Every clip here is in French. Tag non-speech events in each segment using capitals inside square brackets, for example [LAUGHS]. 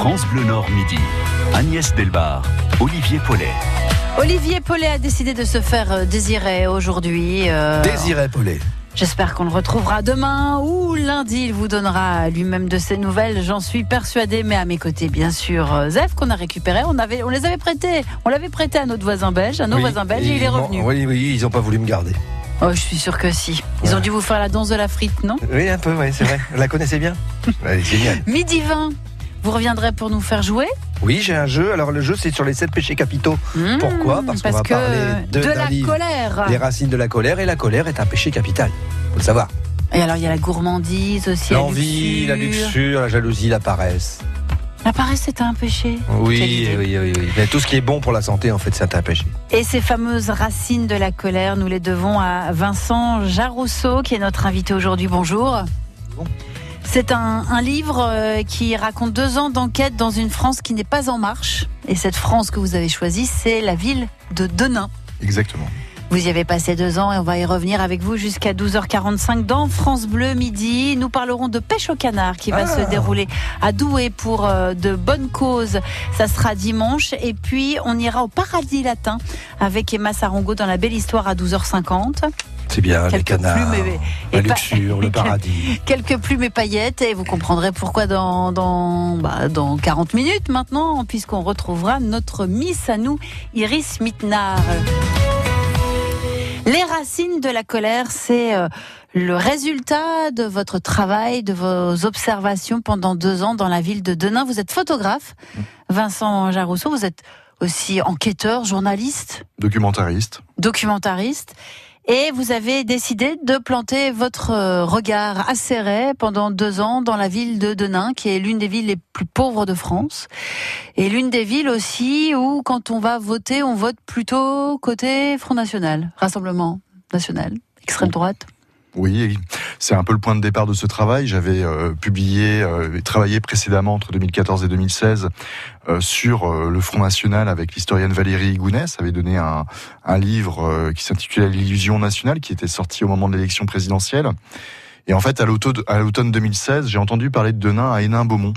France Bleu Nord Midi. Agnès Delbar, Olivier Paulet. Olivier Paulet a décidé de se faire euh, désirer aujourd'hui. euh, Désiré Paulet. J'espère qu'on le retrouvera demain ou lundi. Il vous donnera lui-même de ses nouvelles, j'en suis persuadée. Mais à mes côtés, bien sûr, euh, Zef qu'on a récupéré. On, avait, on les avait prêtés. On l'avait prêté à notre voisin belge, à nos Oui, voisins belges, et il est revenu. Oui, oui, ils n'ont pas voulu me garder. Oh, je suis sûre que si. Ils ont dû vous faire la danse de la frite, non? Oui, un peu, oui, c'est vrai. Vous la connaissez bien? [LAUGHS] Elle est géniale. Midi 20, vous reviendrez pour nous faire jouer Oui, j'ai un jeu. Alors, le jeu, c'est sur les sept péchés capitaux. Mmh, Pourquoi Parce qu'on va que parler de- la livre. colère. Les racines de la colère. Et la colère est un péché capital. Faut le savoir. Et alors, il y a la gourmandise aussi. L'envie, la luxure, la jalousie, la paresse. La paresse, c'est un péché. Oui, oui, oui, oui. Mais tout ce qui est bon pour la santé, en fait, c'est un péché. Et ces fameuses racines de la colère, nous les devons à Vincent Jarousseau, qui est notre invité aujourd'hui. Bonjour. Bon. C'est un, un livre euh, qui raconte deux ans d'enquête dans une France qui n'est pas en marche. Et cette France que vous avez choisie, c'est la ville de Denain. Exactement. Vous y avez passé deux ans et on va y revenir avec vous jusqu'à 12h45 dans France Bleu Midi. Nous parlerons de pêche au canard qui va Ah. se dérouler à Douai pour euh, de bonnes causes. Ça sera dimanche. Et puis on ira au Paradis Latin avec Emma Sarongo dans la belle histoire à 12h50. C'est bien, les canards, et- la luxure, le [LAUGHS] paradis. Quelques plumes et paillettes et vous comprendrez pourquoi dans, dans, bah, dans 40 minutes maintenant puisqu'on retrouvera notre Miss à nous, Iris Mittenard. Les racines de la colère, c'est euh, le résultat de votre travail, de vos observations pendant deux ans dans la ville de Denain. Vous êtes photographe, Vincent Jarousseau, vous êtes aussi enquêteur, journaliste, Documentariste. documentariste. Et vous avez décidé de planter votre euh, regard acéré pendant deux ans dans la ville de Denain, qui est l'une des villes les plus pauvres de France. Et l'une des villes aussi où, quand on va voter, on vote plutôt côté Front National, Rassemblement National, extrême droite. Oui, c'est un peu le point de départ de ce travail. J'avais euh, publié euh, travaillé précédemment entre 2014 et 2016 euh, sur euh, le Front National avec l'historienne Valérie Gounès. Avait donné un, un livre qui s'intitulait L'illusion nationale, qui était sorti au moment de l'élection présidentielle. Et en fait, à l'automne à l'automne 2016, j'ai entendu parler de Denain à Hénin-Beaumont.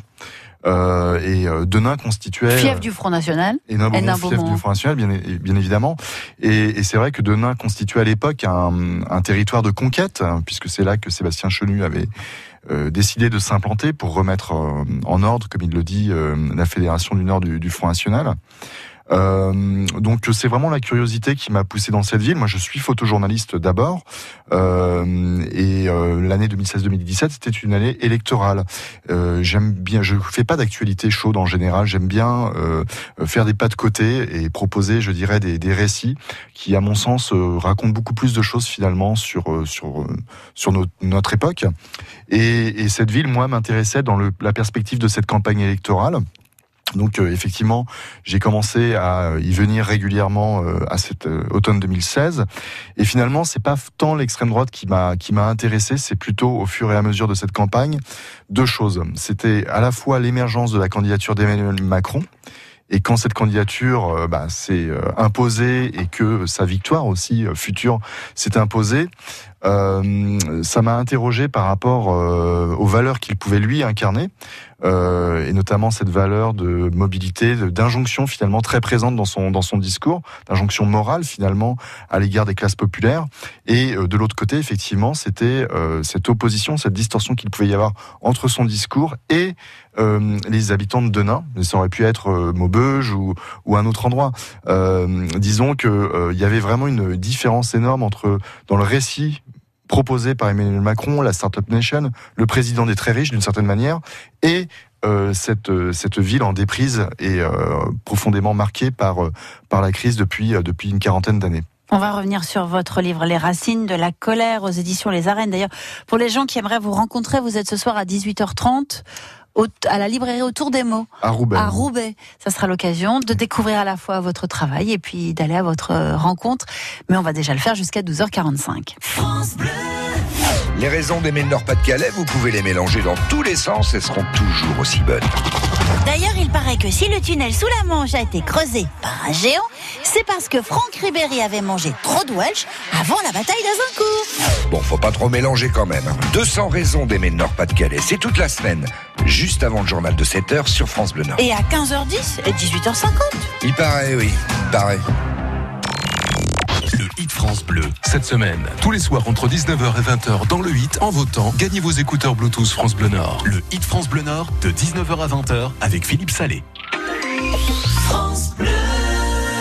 Euh, et euh, Denain constituait... Fief du Front National. Beaumont, Hénin-Beaumont. fief du Front National, bien, bien évidemment. Et, et c'est vrai que Denain constituait à l'époque un, un territoire de conquête, hein, puisque c'est là que Sébastien Chenu avait euh, décidé de s'implanter pour remettre euh, en ordre, comme il le dit, euh, la Fédération du Nord du, du Front National. Euh, donc c'est vraiment la curiosité qui m'a poussé dans cette ville. Moi, je suis photojournaliste d'abord, euh, et euh, l'année 2016-2017 c'était une année électorale. Euh, j'aime bien, je fais pas d'actualité chaude en général. J'aime bien euh, faire des pas de côté et proposer, je dirais, des, des récits qui, à mon sens, racontent beaucoup plus de choses finalement sur sur sur notre, notre époque. Et, et cette ville, moi, m'intéressait dans le, la perspective de cette campagne électorale. Donc euh, effectivement, j'ai commencé à y venir régulièrement euh, à cet euh, automne 2016. Et finalement, c'est pas tant l'extrême droite qui m'a qui m'a intéressé, c'est plutôt au fur et à mesure de cette campagne deux choses. C'était à la fois l'émergence de la candidature d'Emmanuel Macron. Et quand cette candidature euh, bah, s'est euh, imposée et que sa victoire aussi euh, future s'est imposée, ça m'a interrogé par rapport aux valeurs qu'il pouvait lui incarner, et notamment cette valeur de mobilité, d'injonction finalement très présente dans son dans son discours, d'injonction morale finalement à l'égard des classes populaires. Et de l'autre côté, effectivement, c'était cette opposition, cette distorsion qu'il pouvait y avoir entre son discours et euh, les habitants de Denain. Ça aurait pu être euh, Maubeuge ou, un autre endroit. Euh, disons que il y avait vraiment une différence énorme entre dans le récit proposé par Emmanuel Macron, la Startup Nation, le président des très riches d'une certaine manière, et cette, cette ville en déprise et euh, profondément marquée par, par la crise depuis, depuis une quarantaine d'années. On va revenir sur votre livre Les racines de la colère aux éditions Les Arènes. D'ailleurs, pour les gens qui aimeraient vous rencontrer, vous êtes ce soir à 18h30 au- à la librairie Autour des mots À Roubaix. à Roubaix. Ça sera l'occasion de découvrir à la fois votre travail et puis d'aller à votre euh, rencontre. Mais on va déjà le faire jusqu'à 12h45. Les raisons d'aimer le Nord-Pas-de-Calais, vous pouvez les mélanger dans tous les sens, elles seront toujours aussi bonnes. D'ailleurs, il paraît que si le tunnel sous la Manche a été creusé par un géant, c'est parce que Franck Ribéry avait mangé trop de Welsh avant la bataille d'Azincourt. Bon, faut pas trop mélanger quand même. hein. 200 raisons d'aimer le Nord-Pas-de-Calais, c'est toute la semaine. juste avant le journal de 7h sur France Bleu Nord. Et à 15h10 et 18h50. Il paraît, oui, il paraît. France Bleu. Cette semaine, tous les soirs entre 19h et 20h dans le Hit, en votant, gagnez vos écouteurs Bluetooth France Bleu Nord. Le Hit France Bleu Nord de 19h à 20h avec Philippe Salé.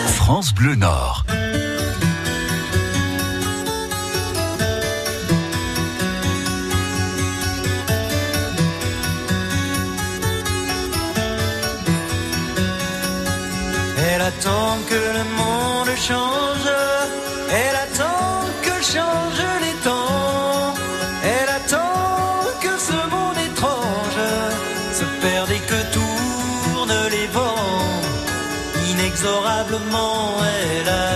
France Bleu Nord. Elle attend que le monde change. Elle attend que changent les temps. Elle attend que ce monde étrange se perde et que tournent les vents. Inexorablement, elle.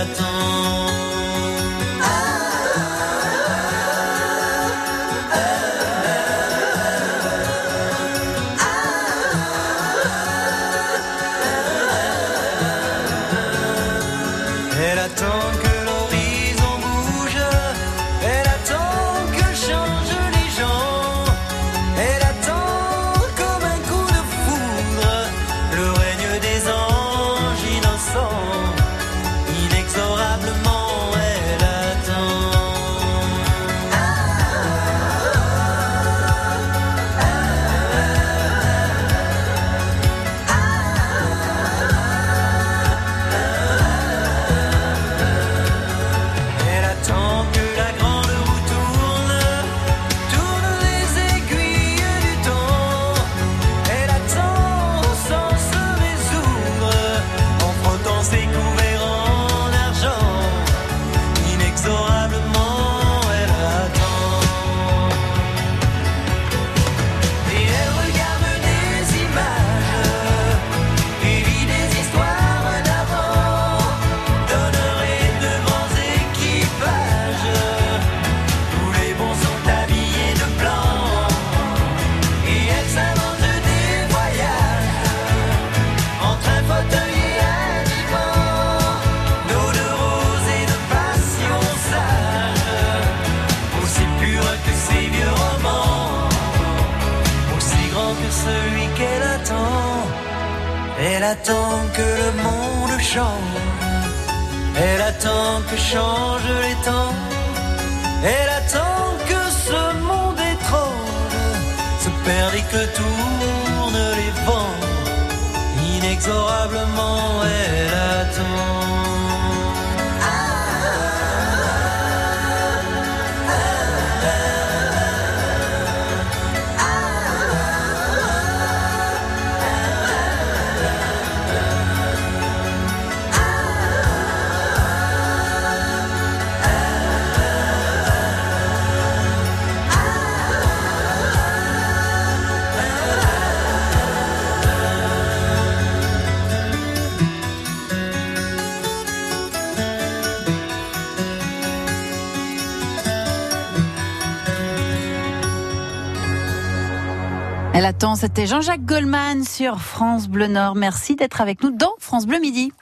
Elle attend, c'était Jean-Jacques Goldman sur France Bleu Nord. Merci d'être avec nous dans France Bleu Midi.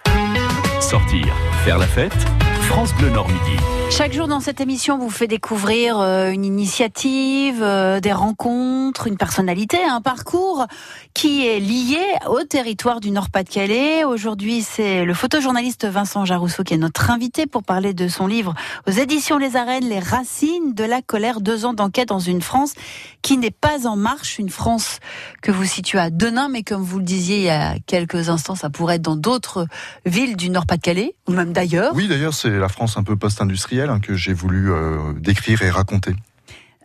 Sortir, faire la fête, France Bleu Nord Midi. Chaque jour dans cette émission, on vous fait découvrir euh, une initiative, euh, des rencontres, une personnalité, un parcours qui est lié au territoire du Nord-Pas-de-Calais. Aujourd'hui, c'est le photojournaliste Vincent Jarousseau qui est notre invité pour parler de son livre aux éditions Les Arènes, Les Racines de la colère, deux ans d'enquête dans une France qui n'est pas en marche, une France que vous situez à Denain, mais comme vous le disiez il y a quelques instants, ça pourrait être dans d'autres villes du Nord-Pas-de-Calais, ou même d'ailleurs. Oui, d'ailleurs, c'est la France un peu post-industrielle hein, que j'ai voulu euh, décrire et raconter.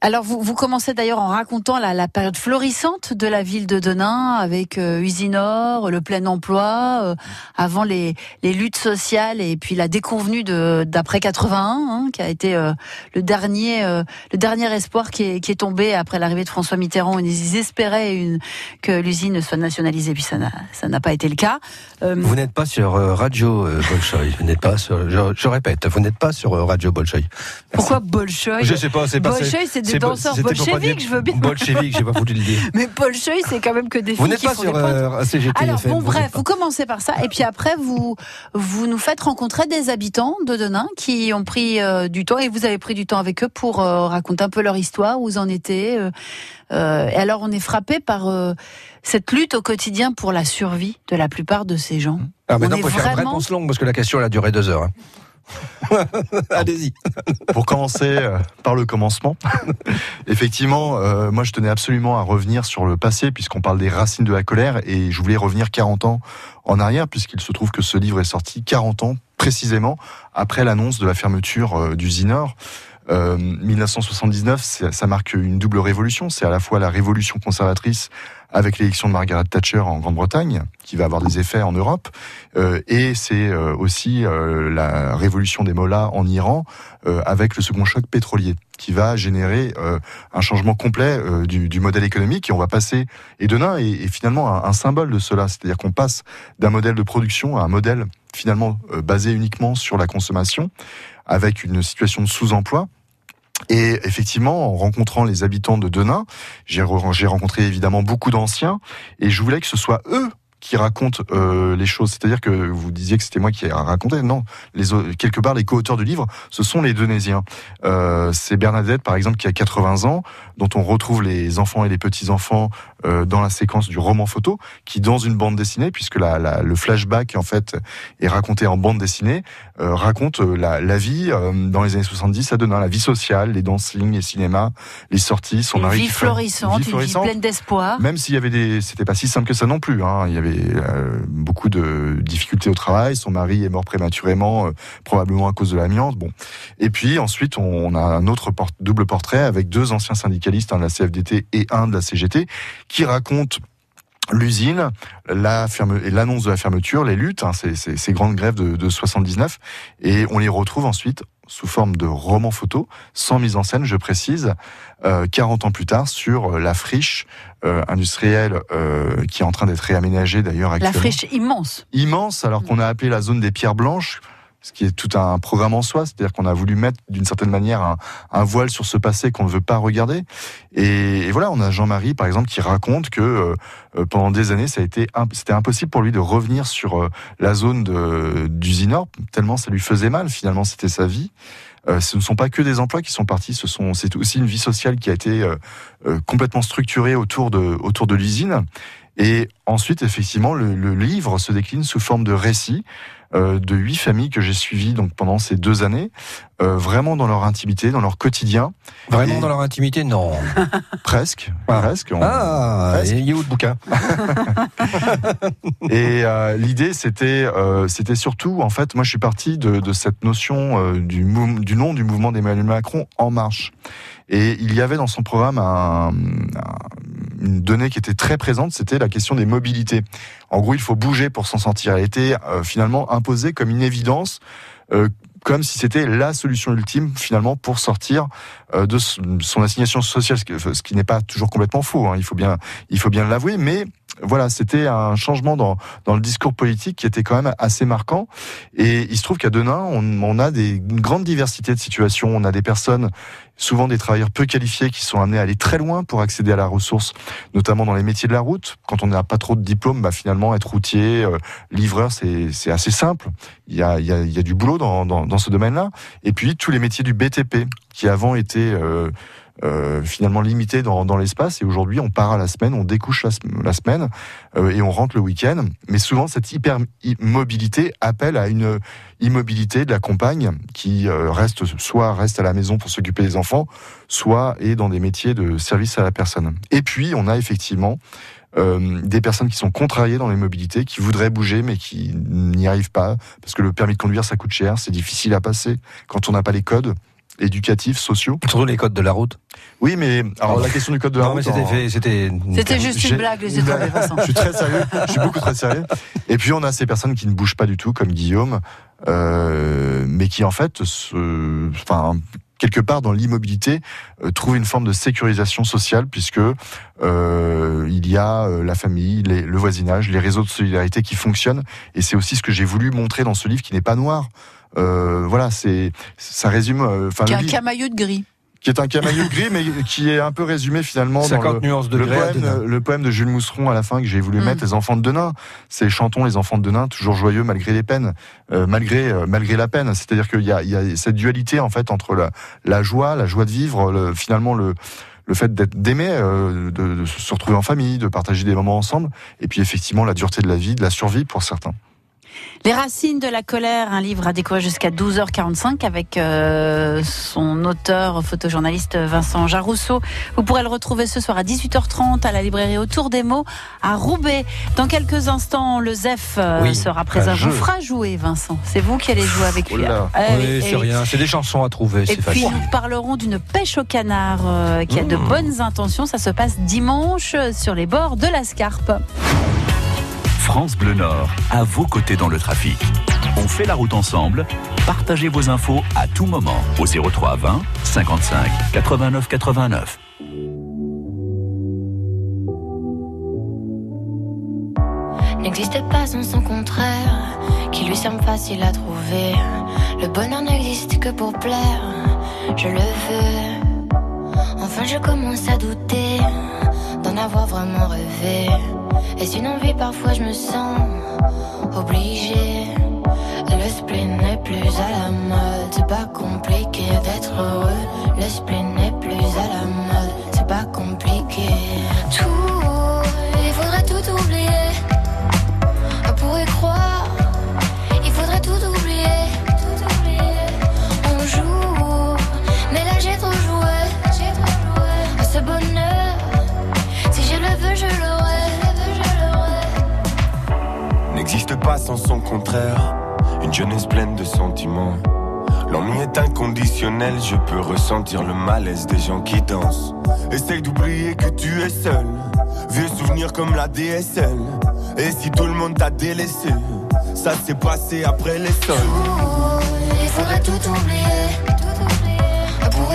Alors vous, vous commencez d'ailleurs en racontant la, la période florissante de la ville de Denain avec euh, Usinor, le plein emploi, euh, avant les, les luttes sociales et puis la déconvenue d'après 81, hein, qui a été euh, le dernier euh, le dernier espoir qui est, qui est tombé après l'arrivée de François Mitterrand. Ils espéraient une, que l'usine soit nationalisée, puis ça n'a ça n'a pas été le cas. Euh, Vous n'êtes pas sur euh, Radio Bolchoï. Vous n'êtes pas sur. Je, je répète, vous n'êtes pas sur Radio Bolchoï. Pourquoi Bolchoï Je sais pas, c'est pas. Bolchoï, c'est des danseurs pas bolcheviques, je veux bien. Bolchevique, j'ai pas voulu le dire. [LAUGHS] Mais Cheuil, c'est quand même que des Vous filles n'êtes qui pas font sur euh, CGT Alors bon vous bref, n'êtes pas. vous commencez par ça et puis après vous vous nous faites rencontrer des habitants de Denain qui ont pris euh, du temps et vous avez pris du temps avec eux pour euh, raconter un peu leur histoire, où vous en étiez. euh, euh, et alors on est frappé par euh, cette lutte au quotidien pour la survie de la plupart de ces gens. Ah, On maintenant, est il faut faire une vraiment- réponse longue parce que la question, elle a duré deux heures. hein. [LAUGHS] Allez-y. Pour commencer euh, par le commencement, [LAUGHS] effectivement, euh, moi je tenais absolument à revenir sur le passé puisqu'on parle des racines de la colère et je voulais revenir 40 ans en arrière puisqu'il se trouve que ce livre est sorti 40 ans précisément après l'annonce de la fermeture euh, du Zinor. Euh, 1979, c'est- ça marque une double révolution. C'est à la fois la révolution conservatrice avec l'élection de Margaret Thatcher en Grande-Bretagne, qui va avoir des effets en Europe, euh, et c'est euh, aussi euh, la révolution des mollahs en Iran, euh, avec le second choc pétrolier, qui va générer un changement complet du, du modèle économique. Et on va passer, et Denain est, finalement un, un symbole de cela, c'est-à-dire qu'on passe d'un modèle de production à un modèle finalement basé uniquement sur la consommation, avec une situation de sous-emploi. Et effectivement, en rencontrant les habitants de Denain, j'ai re- j'ai rencontré évidemment beaucoup d'anciens, et je voulais que ce soit eux qui racontent euh, les choses. C'est-à-dire que vous disiez que c'était moi qui ai raconté. Non, quelque part, les co-auteurs du livre, ce sont les Denaisiens. Euh, c'est Bernadette, par exemple, qui a 80 ans, dont on retrouve les enfants et les petits-enfants euh, dans la séquence du roman photo, qui, dans une bande dessinée, puisque la, la- le flashback, en fait, est raconté en bande dessinée, euh, raconte euh, la, la vie euh, dans les années 70 à Denain, la vie sociale, les dancing, les cinémas, les sorties, son Une mari vie florissante, une vie florissante. pleine d'espoir. Même s'il y avait des, c'était pas si simple que ça non plus. Hein. Il y avait euh, beaucoup de difficultés au travail. Son mari est mort prématurément, euh, probablement à cause de l'amiante. Bon. Et puis ensuite, on, on a un autre port- double portrait avec deux anciens syndicalistes, un de la CFDT et un de la CGT, qui racontent l'usine, la ferme et l'annonce de la fermeture, les luttes, hein, ces, ces- ces grandes grèves de, de 79, et on les retrouve ensuite sous forme de romans photos, sans mise en scène, je précise, euh, 40 ans plus tard, sur euh, la friche euh, industrielle euh, qui est en train d'être réaménagée d'ailleurs La actuellement. friche immense. Immense, alors qu'on a appelé la zone des pierres blanches, ce qui est tout un programme en soi, c'est-à-dire qu'on a voulu mettre d'une certaine manière un, voile sur ce passé qu'on ne veut pas regarder. Et, voilà, on a Jean-Marie par exemple qui raconte que euh, euh, pendant des années, c'était impossible pour lui de revenir sur euh, la zone de, du Zinor, tellement ça lui faisait mal. Finalement, c'était sa vie. Ce ne sont pas que des emplois qui sont partis, ce sont c'est aussi une vie sociale qui a été complètement structurée autour de l'usine. Et ensuite, effectivement, le, livre se décline sous forme de récit de huit familles que j'ai suivies donc pendant ces deux années, euh, vraiment dans leur intimité, dans leur quotidien, Vraiment Et- dans leur intimité Non. [LAUGHS] presque, Ah. presque. On- Ah, presque. et il est où le bouquin [LAUGHS] Et euh, l'idée, c'était, euh, c'était surtout, en fait, moi, je suis parti de, de cette notion euh, du, mou- du nom du mouvement d'Emmanuel Macron en marche. Et il y avait dans son programme un- un- une donnée qui était très présente, c'était la question des mobilités. En gros, il faut bouger pour s'en sortir. Elle était euh, finalement imposée comme une évidence. euh, comme si c'était la solution ultime finalement pour sortir euh, de son assignation sociale, ce qui, ce qui n'est pas toujours complètement faux. hein, il faut bien, il faut bien l'avouer, mais voilà, c'était un changement dans, dans le discours politique qui était quand même assez marquant. Et il se trouve qu'à Denain, on, on a des, une grande diversité de situations. On a des personnes, souvent des travailleurs peu qualifiés, qui sont amenés à aller très loin pour accéder à la ressource, notamment dans les métiers de la route. Quand on n'a pas trop de diplôme, bah finalement, être routier, euh, livreur, c'est assez simple. Il y a, il y a, y a du boulot dans, dans, dans ce domaine-là. Et puis, tous les métiers du BTP, qui avant étaient... euh, euh, finalement limité dans, l'espace et aujourd'hui on part à la semaine, on découche la, sem- la semaine euh, et on rentre le week-end. Mais souvent cette hyper mobilité appelle à une immobilité de la compagne qui euh, reste soit reste à la maison pour s'occuper des enfants, soit est dans des métiers de service à la personne. Et puis on a effectivement des personnes qui sont contrariées dans les mobilités, qui voudraient bouger mais qui n'y arrivent pas parce que le permis de conduire ça coûte cher, c'est difficile à passer quand on n'a pas les codes éducatifs, sociaux. Surtout les codes de la route. Oui, mais alors la question du code de la Non, route. c'était en- fait, c'était. C'était juste j'ai- une blague, les étoiles. Je suis très sérieux. Je suis beaucoup très sérieux. Et puis on a ces personnes qui ne bougent pas du tout, comme Guillaume, euh, mais qui en fait, se, enfin, quelque part dans l'immobilité, euh, trouvent une forme de sécurisation sociale puisque euh, il y a euh, la famille, les- le voisinage, les réseaux de solidarité qui fonctionnent. Et c'est aussi ce que j'ai voulu montrer dans ce livre qui n'est pas noir. Euh, voilà, c'est ça résume. euh, Enfin, Qui le a un camailleux de gris. qui est un camailleux gris, mais qui est un peu résumé finalement dans 50 le, nuances de le poème, le poème de Jules Mousseron à la fin que j'ai voulu Mm. mettre, Les enfants de Denain. C'est chantons les enfants de Denain, toujours joyeux malgré les peines, euh, malgré euh, malgré la peine. C'est-à-dire qu'il y a, il y a cette dualité en fait entre la, la joie, la joie de vivre, le- finalement le le fait d'être d'aimer, euh, de, de se retrouver en famille, de partager des moments ensemble, et puis effectivement la dureté de la vie, de la survie pour certains. Les racines de la colère, un livre à découvrir jusqu'à 12h45 avec euh, son auteur, photojournaliste Vincent Jarousseau. Vous pourrez le retrouver ce soir à 18h30 à la librairie Autour des mots à Roubaix. Dans quelques instants, le ZEF euh, Oui, sera présent. Vous fera jouer, Vincent. C'est vous qui allez jouer avec lui. Eh Oui, oui, c'est eh oui. rien, c'est des chansons à trouver, Et c'est puis facile. nous parlerons d'une pêche au canard euh, qui a de Mmh. bonnes intentions. Ça se passe dimanche sur les bords de la Scarpe. France Bleu Nord, à vos côtés dans le trafic. On fait la route ensemble. Partagez vos infos à tout moment au 03 20 55 89 89. n'existe pas sans son contraire, qui lui semble facile à trouver. Le bonheur n'existe que pour plaire, je le veux. Enfin, je commence à douter d'en avoir vraiment rêvé. Est-ce une envie? Parfois, je me sens obligée. Le spleen n'est plus à la mode, c'est pas compliqué d'être heureux. Le spleen n'est plus à la mode, c'est pas compliqué. Pas sans son contraire. Une jeunesse pleine de sentiments. L'ennui est inconditionnel, je peux ressentir le malaise des gens qui dansent. Essaye d'oublier que tu es seul. Vieux souvenirs comme la DSL. Et si tout le monde t'a délaissé, ça s'est passé après les sols. Il faudrait tout oublier. Tout oublier. On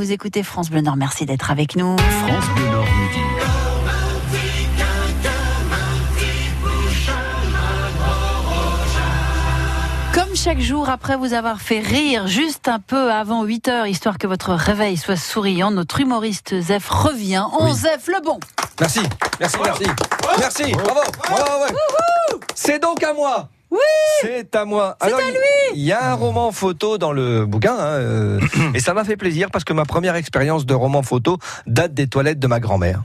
Vous écoutez France Bleu Nord. Merci d'être avec nous. France Bleu Nord midi. Comme chaque jour, après vous avoir fait rire juste un peu avant 8 heures, histoire que votre réveil soit souriant, notre humoriste Zef revient. On Zef le bon. Merci, merci, merci. Merci, bravo, bravo, ouais. C'est donc à moi. Oui. C'est à moi. C'est à lui. Il y a un roman photo dans le bouquin, hein, euh, et ça m'a fait plaisir parce que ma première expérience de roman photo date des toilettes de ma grand-mère.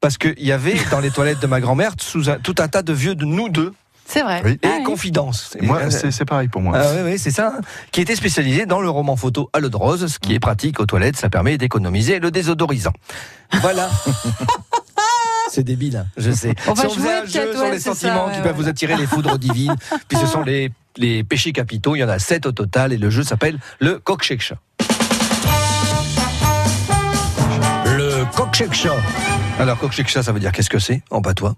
Parce qu'il y avait dans les toilettes de ma grand-mère tout un tas de vieux de nous deux C'est vrai. Oui. et Ah oui. Confidence. Moi, Euh, c'est c'est pareil pour moi. Ah oui, oui, c'est ça. hein, Qui était spécialisé dans le roman photo à l'eau de rose, ce qui est pratique aux toilettes, ça permet d'économiser le désodorisant. Voilà. [LAUGHS] C'est débile, je sais. On va si on faisait jouer un jeu peut-être, sur ouais, les ça, sentiments ouais, qui ouais. peuvent vous attirer les foudres divines, [LAUGHS] puis ce sont les, les péchés capitaux, il y en a sept au total, et le jeu s'appelle le Kokshekcha. Le Kokshekcha. Alors, Kokshekcha, ça veut dire qu'est-ce que c'est? En patois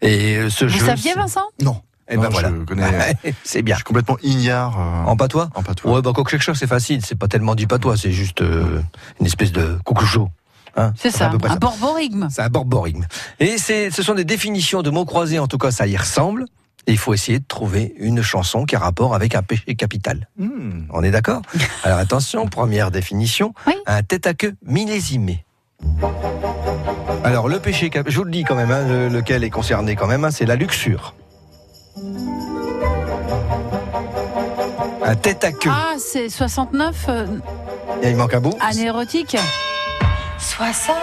Et euh, ce Vous jeu. saviez, Vincent? Non. Eh ben Non, voilà. je connais- [LAUGHS] c'est bien. Je suis complètement ignare euh, En patois? en patois. Ouais, bah, Kokshekcha, c'est facile. C'est pas tellement du patois, c'est juste euh, une espèce de coucouchot. Hein C'est ça, à peu près un ça. borborigme. C'est un borborigme. Et c'est, ce sont des définitions de mots croisés, en tout cas, ça y ressemble. Et il faut essayer de trouver une chanson qui a rapport avec un péché capital. Hmm. On est d'accord? Alors attention, première définition, Oui. un tête à queue millésimé. Alors le péché capital, je vous le dis quand même, hein, le- lequel est concerné quand même, hein, c'est la luxure. Un tête à queue. Ah, c'est 69, euh, Et il manque un bout. année érotique. 69.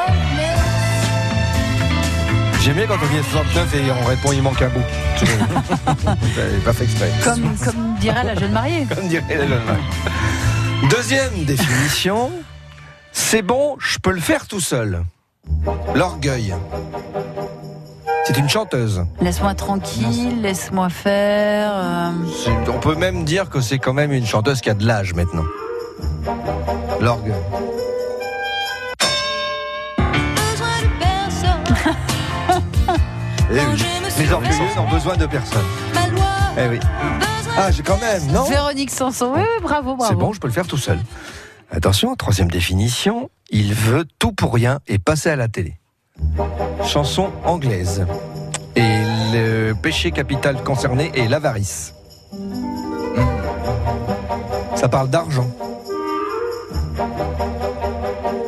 J'aime bien quand on vient 69 et on répond il manque un bout. J'avais [LAUGHS] pas fait exprès. Comme, comme dirait la jeune mariée. Comme dirait la jeune femme. Deuxième définition, c'est bon, je peux le faire tout seul. L'orgueil. C'est une chanteuse. Laisse-moi tranquille, laisse-moi faire. euh, On peut même dire que c'est quand même une chanteuse qui a de l'âge maintenant. L'orgueil. Eh oui. Les orgueilleux n'ont besoin de personne. Eh oui. Ah, j'ai quand même, non Véronique Sanson. Oui, oui, bravo, bravo. C'est bon, je peux le faire tout seul. Attention, troisième définition, il veut tout pour rien et passer à la télé. Chanson anglaise. Et le péché capital concerné est l'avarice. Ça parle d'argent.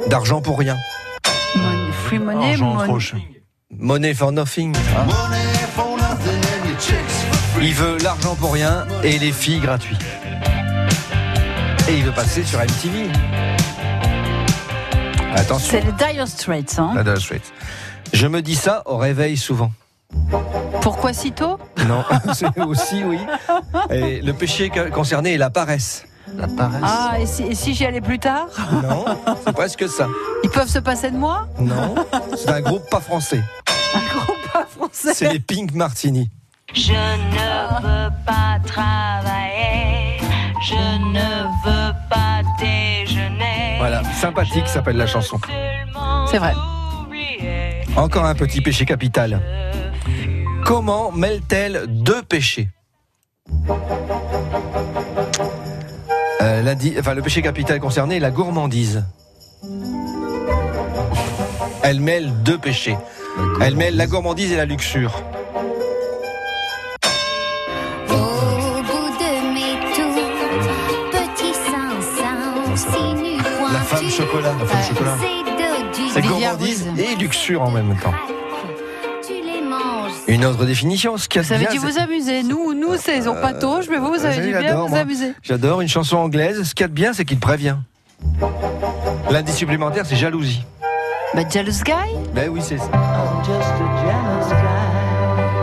D'argent pour rien. Money- Free money, Argent money- trop cher. Money for nothing. hein. Il veut l'argent pour rien et les filles gratuits. Et il veut passer sur MTV. Attention. C'est les Dire Straits. Hein. Dire Straits. Je me dis ça au réveil souvent. Pourquoi si tôt? Non, [LAUGHS] c'est aussi oui. Et le péché concerné est la paresse. La paresse. Ah, et si, et si j'y allais plus tard? Non, c'est presque ça. Ils peuvent se passer de moi? Non, c'est un groupe pas français. Un pas français. C'est les Pink Martini. Je ne veux pas travailler, je ne veux pas déjeuner. Voilà, sympathique s'appelle la chanson. C'est vrai. Encore un petit péché capital. Comment mêle-t-elle deux péchés Euh, enfin, Le péché capital concerné est la gourmandise. Elle mêle deux péchés. Elle mêle la gourmandise et la luxure. La femme chocolat. La femme chocolat. C'est gourmandise et luxure en même temps. Une autre définition, ce qu'il y a de Vous avez bien, dit vous amuser. Nous, nous c'est ont pas tôt, mais vous, vous avez Euh, dû bien vous moi. amuser. J'adore une chanson anglaise. Ce qu'il y a de bien, c'est qu'il prévient. L'indice supplémentaire, c'est jalousie. Bah, Jealous Guy Ben oui, c'est ça.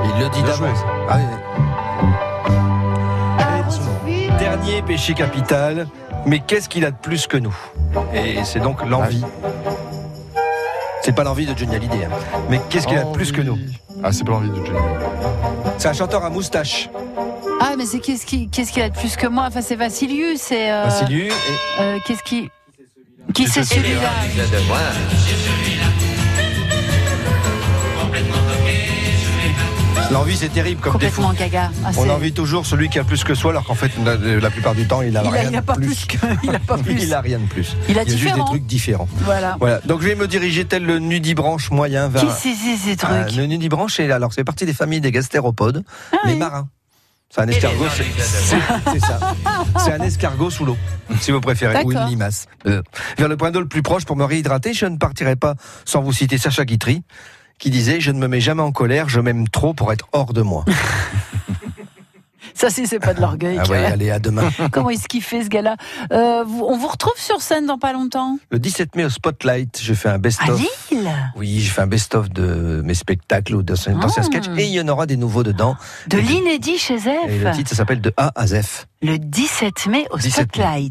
Il le dit d'avance. Ah oui. Dernier péché capital. Mais qu'est-ce qu'il a de plus que nous? Et c'est donc l'envie. C'est pas l'envie de Johnny Hallyday. hein. Mais qu'est-ce qu'il a de plus que nous? Ah, c'est pas l'envie de Johnny. C'est un chanteur à moustache. Ah, mais c'est qu'est-ce qui- qu'est-ce qu'il a de plus que moi? Enfin, c'est Vassilius. C'est. euh, Vassilius et euh, qu'est-ce qui. Qui c'est celui-là? L'envie, c'est terrible comme défaut. Complètement gaga. Ah, On envie toujours celui qui a plus que soi, alors qu'en fait, la, la plupart du temps, il a Il a- rien il a pas plus. que- il a pas plus. [LAUGHS] il a rien de plus. Il a juste des trucs différents. Voilà. Voilà. Donc je vais me diriger tel le nudibranche moyen vers. Qui c'est ces Ah, trucs le nudibranche, c'est alors c'est partie des familles des gastéropodes, Ah les oui. marins. C'est un escargot, c'est ça. C'est un escargot sous l'eau, si vous préférez, ou une limace. Euh, vers le point d'eau le plus proche pour me réhydrater, je ne partirai pas sans vous citer Sacha Guitry, qui disait Je ne me mets jamais en colère, je m'aime trop pour être hors de moi. [LAUGHS] Ça, si, c'est pas de l'orgueil. Ah ouais, allez, à demain. [LAUGHS] Comment est-ce qu'il fait, ce gars-là Euh, On vous retrouve sur scène dans pas longtemps Le 17 mai au Spotlight, je fais un À best-of. Lille Oui, j'ai fait un best-of de mes spectacles ou d'anciens Ah. sketchs et il y en aura des nouveaux dedans. De l'inédit chez Et le titre ça s'appelle De A à Z. Le 17 mai au 17 mai.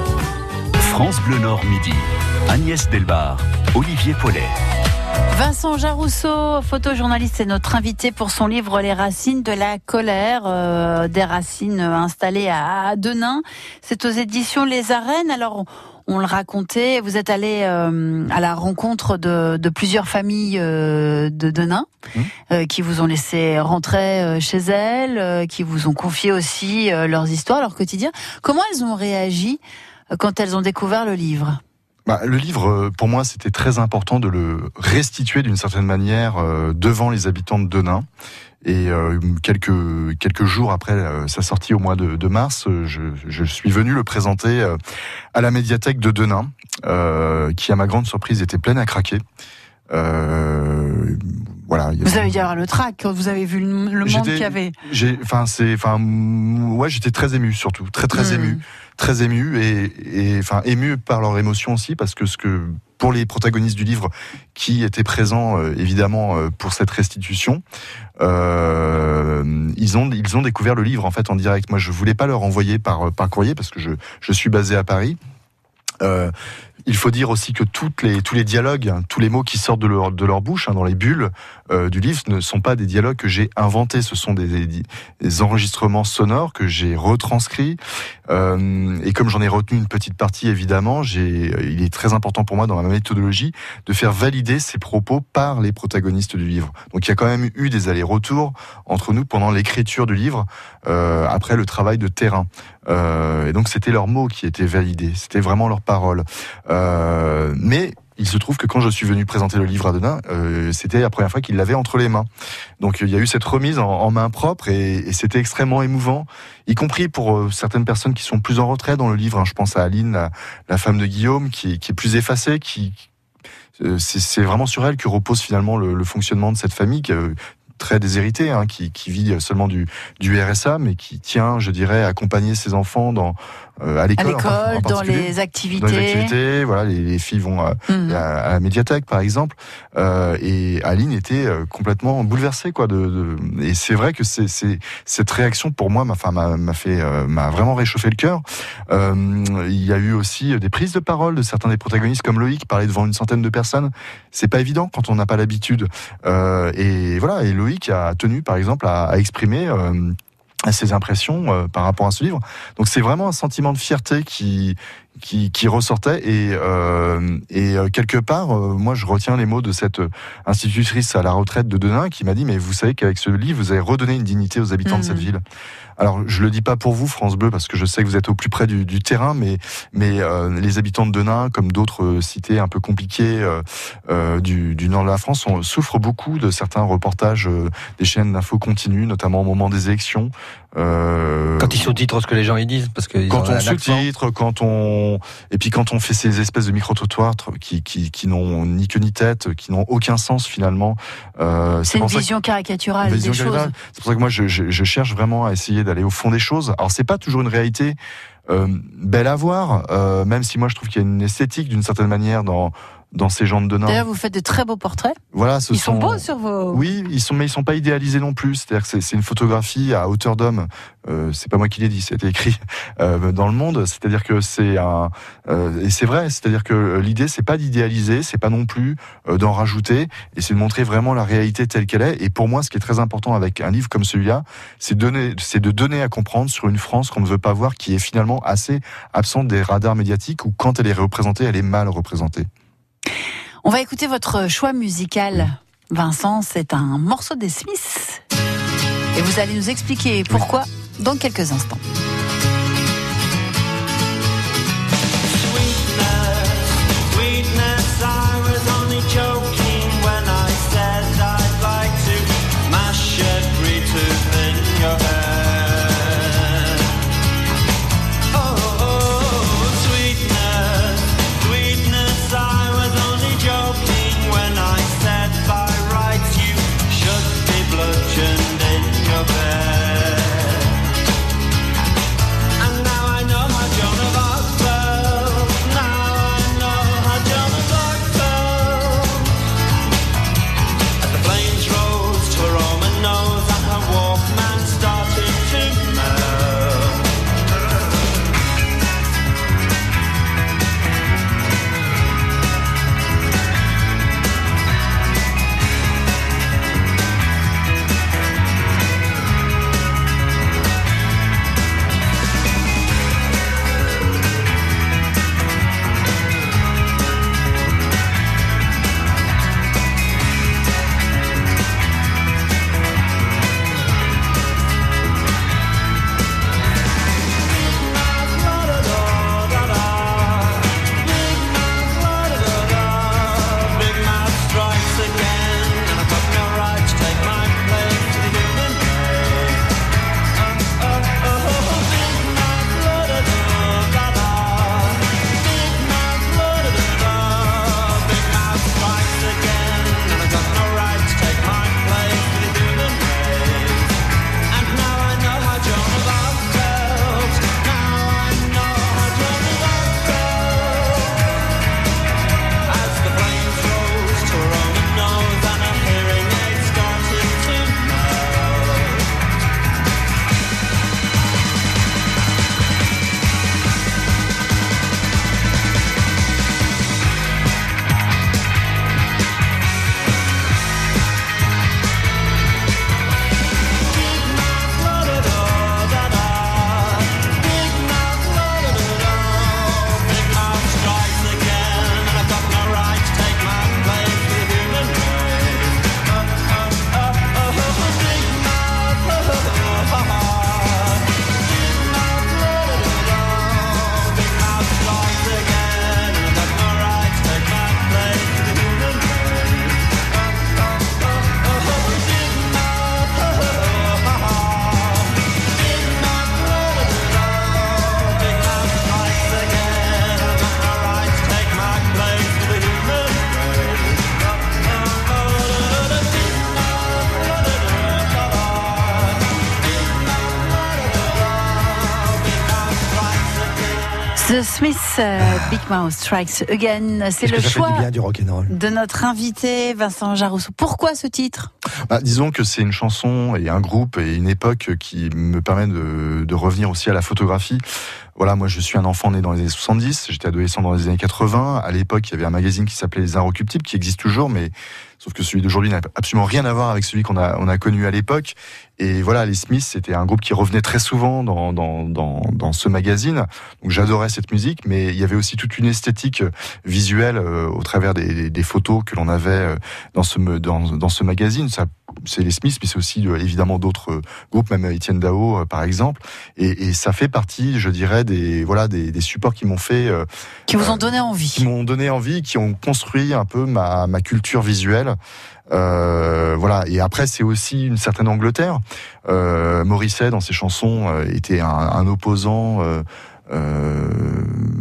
France Bleu Nord Midi. Agnès Delbar, Olivier Paulet. Vincent Jarousseau, photojournaliste, est notre invité pour son livre Les racines de la colère, euh, des racines installées à Denain. C'est aux éditions Les Arènes. Alors, on le racontait, vous êtes allé euh, à la rencontre de, de plusieurs familles euh, de Denain euh, qui vous ont laissé rentrer euh, chez elles, euh, qui vous ont confié aussi euh, leurs histoires, leur quotidien. Comment elles ont réagi quand elles ont découvert le livre Bah, le livre, euh, pour moi, c'était très important de le restituer d'une certaine manière euh, devant les habitants de Denain. Et euh, quelques quelques jours après euh, sa sortie au mois de, de mars, je, je suis venu le présenter à la médiathèque de Denain, qui à ma grande surprise était pleine à craquer. Voilà. Vous avez dû avoir le trac quand vous avez vu le, monde qu'il y avait. Enfin, c'est, enfin, ouais, j'étais très ému surtout, très très Mm. ému, très ému et, enfin, ému par leur émotion aussi parce que ce que pour les protagonistes du livre qui étaient présents euh, évidemment euh, pour cette restitution, euh, ils ont ils ont découvert le livre en fait en direct. Moi, je voulais pas leur envoyer par par courrier parce que je je suis basé à Paris. Il faut dire aussi que toutes les, tous les dialogues, hein, tous les mots qui sortent de leur, de leur bouche, hein, dans les bulles euh, du livre, ne sont pas des dialogues que j'ai inventés. Ce sont des, enregistrements sonores que j'ai retranscrits. Euh, et comme j'en ai retenu une petite partie, évidemment, euh, il est très important pour moi dans ma méthodologie de faire valider ces propos par les protagonistes du livre. Donc il y a quand même eu des allers-retours entre nous pendant l'écriture du livre, euh, après le travail de terrain. Et donc c'était leurs mots qui étaient validés, c'était vraiment leurs paroles. Mais il se trouve que quand je suis venu présenter le livre à Denain, euh, c'était la première fois qu'il l'avait entre les mains. Donc il y a eu cette remise en, main propre et, c'était extrêmement émouvant, y compris pour euh, certaines personnes qui sont plus en retrait dans le livre. hein. Je pense à Aline, la, femme de Guillaume, qui, est plus effacée, qui euh, c'est vraiment sur elle que repose finalement le, fonctionnement de cette famille. qui, euh, très déshéritée, hein, qui, vit seulement du, RSA, mais qui tient, je dirais, à accompagner ses enfants dans, euh, à À l'école. dans les activités. dans les activités, voilà, les, les filles vont à, Mhm. à- à la médiathèque par exemple, euh, et Aline était euh, complètement bouleversée quoi. De, de- et c'est vrai que c'est, c'est- cette réaction pour moi, m'a, enfin, m'a, fait, euh, m'a vraiment réchauffé le cœur. Euh, il y a eu aussi des prises de parole de certains des protagonistes comme Loïc parler devant une centaine de personnes. C'est pas évident quand on n'a pas l'habitude. Euh, et voilà, et Loïc a tenu par exemple à, à exprimer. euh, ses impressions euh, par rapport à ce livre. Donc c'est vraiment un sentiment de fierté qui qui, qui ressortait et euh, et euh, quelque part euh, moi je retiens les mots de cette institutrice à la retraite de Denain qui m'a dit mais vous savez qu'avec ce livre vous avez redonné une dignité aux habitants de cette ville. Alors je le dis pas pour vous France Bleu parce que je sais que vous êtes au plus près du, du terrain mais mais euh, les habitants de Denain comme d'autres euh, cités un peu compliquées euh, euh, du, du nord de la France on, souffrent beaucoup de certains reportages euh, des chaînes d'infos continues notamment au moment des élections. Euh, Quand ils sous-titrent ce que les gens y disent, parce que quand ont on sous-titre, quand on et puis quand on fait ces espèces de micro-trottoirs qui, qui, qui n'ont ni queue ni tête, qui n'ont aucun sens finalement. Euh, C'est une vision caricaturale. C'est pour ça que moi je, je, je cherche vraiment à essayer d'aller au fond des choses. Alors c'est pas toujours une réalité euh, belle à voir, euh, même si moi je trouve qu'il y a une esthétique d'une certaine manière dans dans ces gens de Denain. D'ailleurs, vous faites de très beaux portraits. Voilà, ce Ils sont sont beaux sur vos. oui, ils sont, mais ils sont pas idéalisés non plus. C'est-à-dire que c'est- c'est une photographie à hauteur d'homme. Euh, c'est pas moi qui l'ai dit, c'était écrit [LAUGHS] euh, dans le monde. C'est-à-dire que c'est un, euh, et c'est vrai. C'est-à-dire que l'idée c'est pas d'idéaliser, c'est pas non plus euh, d'en rajouter, et c'est de montrer vraiment la réalité telle qu'elle est. Et pour moi, ce qui est très important avec un livre comme celui-là, c'est donner, c'est de donner à comprendre sur une France qu'on ne veut pas voir, qui est finalement assez absente des radars médiatiques, ou quand elle est représentée, elle est mal représentée. On va écouter votre choix musical. Vincent, c'est un morceau des Smiths. Et vous allez nous expliquer pourquoi dans quelques instants. Big Mouth Strikes Again. C'est le que ça fait choix du bien du rock'n'roll de notre invité Vincent Jarousseau. Pourquoi ce titre? Bah, disons que c'est une chanson et un groupe et une époque qui me permet de, de revenir aussi à la photographie. Voilà, moi je suis un enfant né dans les années 70, j'étais adolescent dans les années 80. À l'époque, il y avait un magazine qui s'appelait Les Inrecuptibles, qui existe toujours, mais sauf que celui d'aujourd'hui n'a absolument rien à voir avec celui qu'on a, on a connu à l'époque. Et voilà, les Smiths, c'était un groupe qui revenait très souvent dans, dans, dans, dans ce magazine. Donc j'adorais cette musique, mais il y avait aussi toute une esthétique visuelle euh, au travers des, des, photos que l'on avait euh, dans ce, dans, ce magazine. C'est les Smiths, mais c'est aussi euh, évidemment d'autres euh, groupes, même Étienne Dao euh, par exemple. Et, et ça fait partie, je dirais, des voilà des, des supports qui m'ont fait, euh, Qui vous ont donné envie qui m'ont donné envie, qui ont construit un peu ma, ma culture visuelle. Euh, voilà. Et après, c'est aussi une certaine Angleterre. Euh, Morisset, dans ses chansons, euh, était un, un opposant. Euh,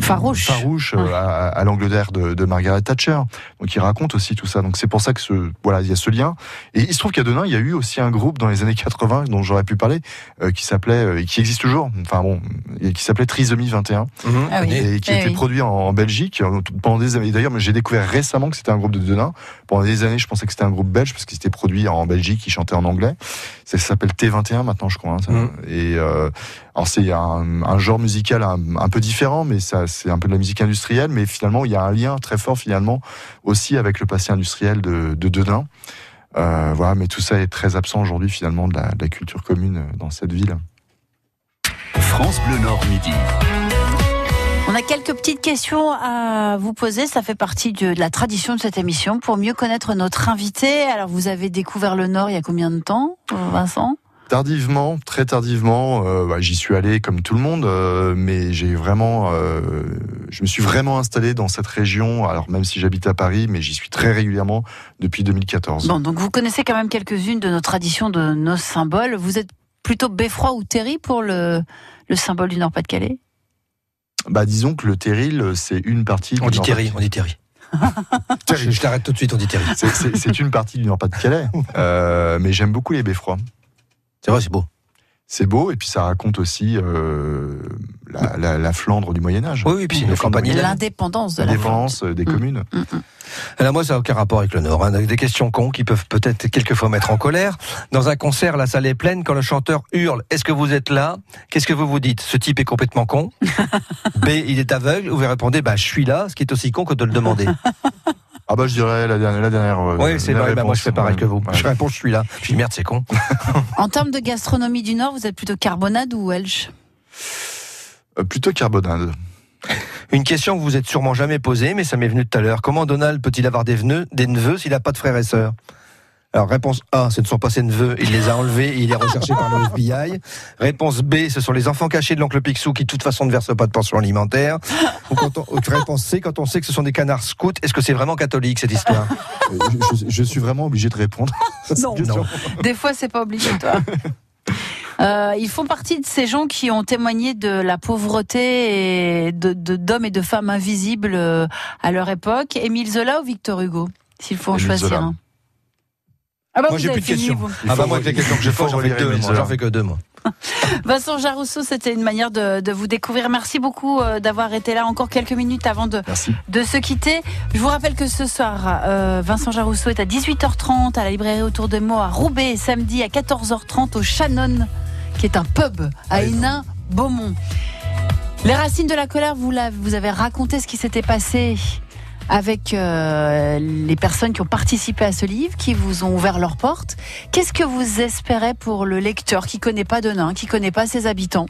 Farouche. farouche à, à l'Angleterre de, de Margaret Thatcher. Donc il raconte aussi tout ça. Donc c'est pour ça que ce, voilà, il y a ce lien. Et il se trouve qu'à Denain, il y a eu aussi un groupe dans les années 80 dont j'aurais pu parler, euh, qui s'appelait, euh, et qui existe toujours. Enfin bon, et qui s'appelait Trisomie 21 Ah oui. et qui Eh était oui. produit en, en Belgique euh, pendant des années. D'ailleurs, j'ai découvert récemment que c'était un groupe de Denain. Pendant des années, je pensais que c'était un groupe belge parce qu'il était produit en Belgique, qui chantait en anglais. Ça s'appelle T21 maintenant, je crois. hein, ça. Mhm. Et euh, alors c'est un, un genre musical un, un peu différent, mais ça c'est un peu de la musique industrielle. Mais finalement, il y a un lien très fort finalement aussi avec le passé industriel de, de Denain. Euh, voilà, mais tout ça est très absent aujourd'hui finalement de la, de la culture commune euh, dans cette ville. France Bleu Nord Midi. On a quelques petites questions à vous poser. Ça fait partie de la tradition de cette émission pour mieux connaître notre invité. Alors, vous avez découvert le Nord il y a combien de temps, Vincent? Tardivement, très tardivement, euh, bah, j'y suis allé comme tout le monde, euh, mais j'ai vraiment, euh, je me suis vraiment installé dans cette région. Alors même si j'habite à Paris, mais j'y suis très régulièrement depuis 2014. Bon, donc vous connaissez quand même quelques-unes de nos traditions, de nos symboles. Vous êtes plutôt beffroi ou terry pour le, le symbole du Nord-Pas-de-Calais? Bah disons que le terril, c'est une partie. On du dit Nord- Terry, on dit Terry. je [LAUGHS] je t'arrête tout de suite, on dit Terry. C'est- une partie du Nord-Pas-de-Calais, [LAUGHS] euh, mais j'aime beaucoup les beffrois. C'est vrai, c'est beau. C'est beau et puis ça raconte aussi euh, la, la- la Flandre du Moyen Âge. Oui, oui, puis Et a- l'indépendance de la. L'indépendance des Mm. communes. Alors moi, ça n'a aucun rapport avec le Nord. hein. Des questions cons qui peuvent peut-être quelquefois mettre en colère. Dans un concert, la salle est pleine. Quand le chanteur hurle, est-ce que vous êtes là? Qu'est-ce que vous vous dites? Ce type est complètement con. [LAUGHS] B, il est aveugle. Ou vous répondez, bah je suis là, ce qui est aussi con que de le demander. [LAUGHS] Ah bah je dirais la dernière. La dernière euh, oui, c'est la vrai. bah, moi, je fais pareil ouais. que vous. Ouais. Je réponds, je suis là. Je dis merde, c'est con. [LAUGHS] En termes de gastronomie du Nord, vous êtes plutôt carbonade ou Welsh? Euh, plutôt carbonade. Une question que vous vous êtes sûrement jamais posée, mais ça m'est venu tout à l'heure. Comment Donald peut-il avoir des neveux s'il n'a pas de frères et sœurs? Alors, réponse A, ce ne sont pas ses neveux, il les a enlevés et il est recherché par le [LAUGHS] FBI. Réponse B, ce sont les enfants cachés de l'oncle Picsou qui, de toute façon, ne versent pas de pension alimentaire. Ou quand on- réponse C, quand on sait que ce sont des canards scouts, est-ce que c'est vraiment catholique cette histoire? Euh, je, je- je suis vraiment obligé de répondre. [LAUGHS] Non. question. Des fois, c'est pas obligatoire. [LAUGHS] Euh, ils font partie de ces gens qui ont témoigné de la pauvreté et de de- d'hommes et de femmes invisibles euh, à leur époque. Émile Zola ou Victor Hugo, s'il faut en Émile choisir Zola. un? Ah bah Moi, j'ai plus de questions. Ah bah moi, avec les relire- questions que j'ai faites, j'en fais deux. J'en fais que deux, moi. [LAUGHS] Vincent Jarousseau, c'était une manière de, de vous découvrir. Merci beaucoup euh, d'avoir été là encore quelques minutes avant de, Merci. de se quitter. Je vous rappelle que ce soir, euh, Vincent Jarousseau est à 18h30 à la librairie Autour de Mots à Roubaix et samedi à 14h30 au Shannon, qui est un pub à Hénin, Beaumont. Les racines de la colère, vous, l'avez- vous avez raconté ce qui s'était passé avec euh, les personnes qui ont participé à ce livre, qui vous ont ouvert leurs portes. Qu'est-ce que vous espérez pour le lecteur qui connaît pas Denain, qui connaît pas ses habitants?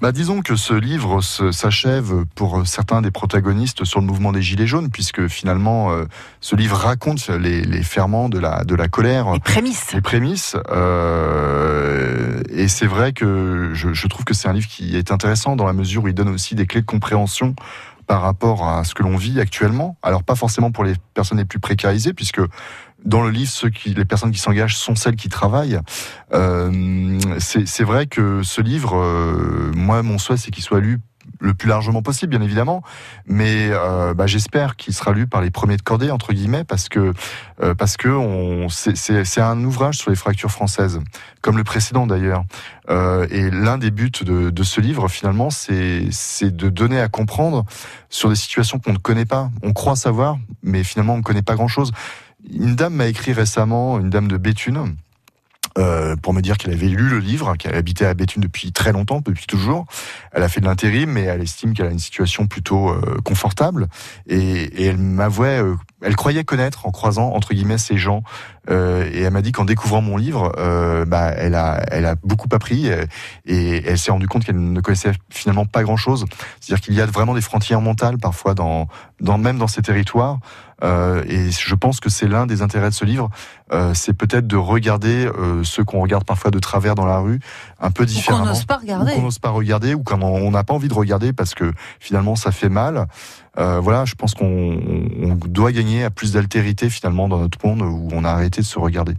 Bah, disons que ce livre s'achève pour certains des protagonistes sur le mouvement des Gilets jaunes, puisque finalement, euh, ce livre raconte les, les ferments de la, de la colère. Les prémices. Les prémices. euh, et c'est vrai que je, je trouve que c'est un livre qui est intéressant dans la mesure où il donne aussi des clés de compréhension par rapport à ce que l'on vit actuellement. Alors pas forcément pour les personnes les plus précarisées, puisque dans le livre, les personnes qui s'engagent sont celles qui travaillent. Euh, c'est c'est vrai que ce livre, euh, moi, mon souhait, c'est qu'il soit lu le plus largement possible, bien évidemment. Mais euh, bah, j'espère qu'il sera lu par les premiers de cordée entre guillemets, parce que euh, parce que c'est- un ouvrage sur les fractures françaises, comme le précédent d'ailleurs. Euh, et l'un des buts de, de ce livre, finalement, c'est c'est de donner à comprendre sur des situations qu'on ne connaît pas. On croit savoir, mais finalement, on ne connaît pas grand-chose. Une dame m'a écrit récemment, une dame de Béthune, euh, pour me dire qu'elle avait lu le livre, qu'elle habitait à Béthune depuis très longtemps, depuis toujours. Elle a fait de l'intérim, mais elle estime qu'elle a une situation plutôt euh, confortable. Et, et elle m'avouait, euh, elle croyait connaître en croisant entre guillemets ces gens. Euh, et elle m'a dit qu'en découvrant mon livre, euh, bah, elle a, elle a beaucoup appris euh, et elle s'est rendue compte qu'elle ne connaissait finalement pas grand-chose. C'est-à-dire qu'il y a vraiment des frontières mentales parfois dans, dans même dans ces territoires. Euh, et je pense que c'est l'un des intérêts de ce livre, euh, c'est peut-être de regarder euh, ceux qu'on regarde parfois de travers dans la rue, un peu différemment. qu'on n'ose pas regarder. Qu'on n'ose pas regarder, ou quand on n'a pas envie de regarder parce que finalement ça fait mal. Euh, voilà, je pense qu'on on doit gagner à plus d'altérité finalement dans notre monde où on a arrêté de se regarder.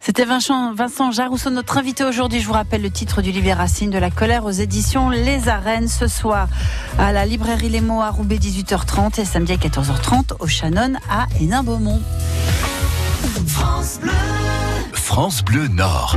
C'était Vincent, Vincent Jarousseau, notre invité aujourd'hui. Je vous rappelle le titre du livre Racine de la colère aux éditions Les Arènes ce soir à la librairie Les Mots à Roubaix 18h30 et samedi à 14h30 au Shannon à Hénin-Beaumont. France Bleu. France Bleu Nord.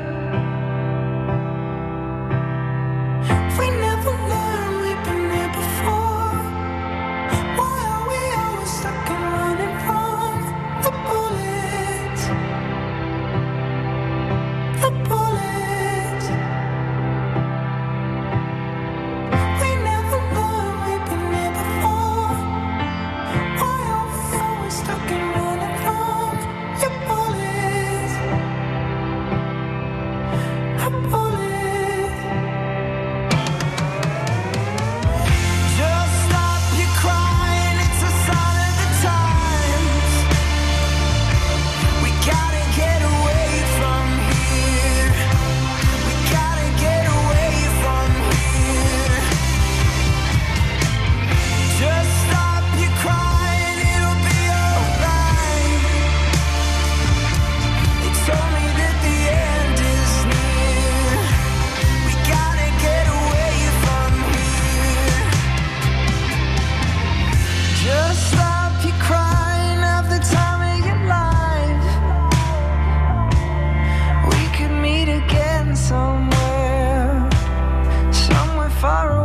Tomorrow.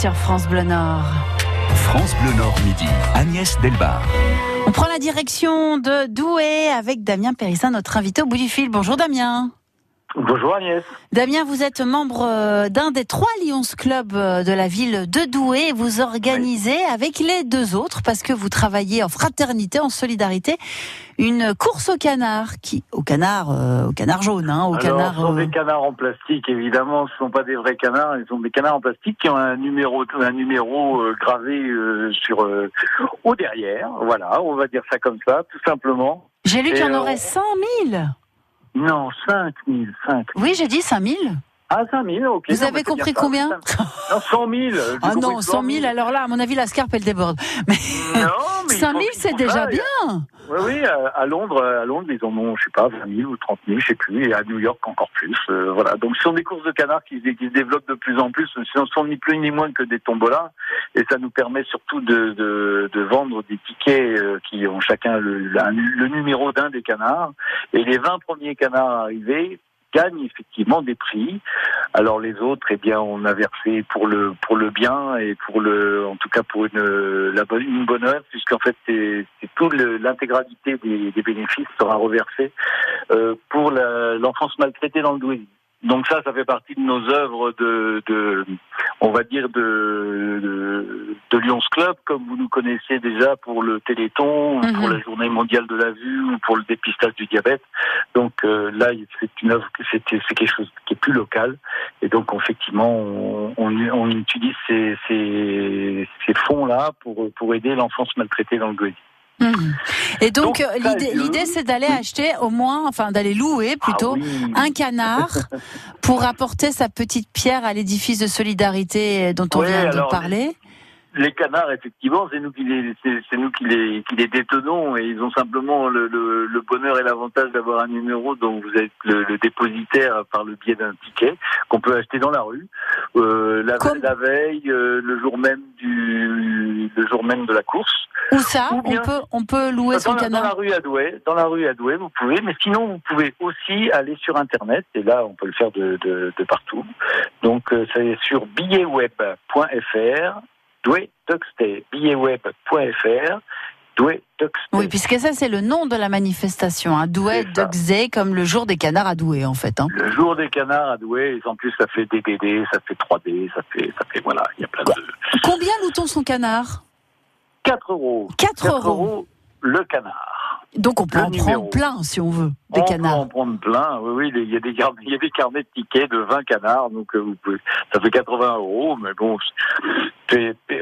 Sur France Bleu Nord. France Bleu Nord midi. Agnès Delbar. On prend la direction de Douai avec Damien Périssin, notre invité au bout du fil. Bonjour Damien. Bonjour Agnès. Damien, vous êtes membre euh, d'un des trois Lions Club euh, de la ville de Douai. Vous organisez avec les deux autres, parce que vous travaillez en fraternité, en solidarité, une course au canard, qui, au canard, euh, au canard jaune, hein, au Alors, canard. ce sont euh, des canards en plastique, évidemment, ce ne sont pas des vrais canards, ils sont des canards en plastique qui ont un numéro, un numéro euh, gravé euh, sur euh, au derrière. Voilà, on va dire ça comme ça, tout simplement. J'ai lu qu'il y en euh, aurait 100 000. Non, 5 000, 5 Oui, j'ai dit 5 000. Ah, 5 000, ok. Vous non, avez compris ça. combien Non, 100 000. j'ai Ah non, 100 000, alors là, à mon avis, la scarpe, elle déborde. [LAUGHS] Mais Non, mais ils 5 000, font- ils c'est déjà et- bien. Oui, oui, à Londres, à Londres, ils en ont, je sais pas, 20 000 ou 30 000, je sais plus, et à New York encore plus. euh, voilà. Donc, ce sont des courses de canards qui, se- qui se développent de plus en plus. Ce ne sont ni plus ni moins que des tombolas, et ça nous permet surtout de, de, de vendre des tickets euh, qui ont chacun le, la- le numéro d'un des canards. Et les 20 premiers canards arrivés gagnent effectivement des prix. Alors les autres, eh bien, on a versé pour le pour le bien et pour le, en tout cas pour une la bonne une bonne œuvre, puisqu'en fait c'est le- l'intégralité des, des bénéfices sera reversée euh, pour l'enfance maltraitée dans le Douaisis. Donc ça, ça fait partie de nos œuvres de, de on va dire de, de, de Lions Club, comme vous nous connaissez déjà pour le Téléthon, ou pour la Journée mondiale de la vue, ou pour le dépistage du diabète. Donc euh, là, c'est une œuvre, c'est quelque chose qui est plus local, et donc effectivement, on, on, on utilise ces, ces, ces fonds-là pour pour aider l'enfance maltraitée dans le Douaisis. Mhm. Et donc, l'idée, c'est d'aller acheter au moins, enfin, d'aller louer plutôt Ah oui. un canard pour apporter sa petite pierre à l'édifice de solidarité dont on vient de parler. Les canards, effectivement, c'est nous qui les, c'est c'est nous qui les, qui les détenons et ils ont simplement le, le, le bonheur et l'avantage d'avoir un numéro dont vous êtes le, le dépositaire par le biais d'un ticket qu'on peut acheter dans la rue, euh, la, la veille, euh, le jour même du, le jour même de la course. Où ça Ou on peut, on peut louer son la, dans la canard rue à Douai, dans la rue à Douai, vous pouvez, mais sinon vous pouvez aussi aller sur internet et là on peut le faire de, de, de partout. Donc euh, c'est sur billetweb.fr, Douai Duxday, billetweb.fr, Douai. Oui, puisque ça, c'est le nom de la manifestation. Hein. Douai, Day, comme le jour des canards à Douai, en fait. Hein. Le jour des canards à Douai, et en plus ça fait DVD, ça fait 3D, ça fait, ça fait voilà, il y a plein de Combien loue-t-on son canard? 4 euros. 4 euros. Le canard. Donc on peut Le en numéro. prendre plein, si on veut, des on canards. peut en prendre plein, oui, oui, il y a des carnets, il y a des carnets de tickets de 20 canards, donc euh, vous pouvez, ça fait 80 euros, mais bon,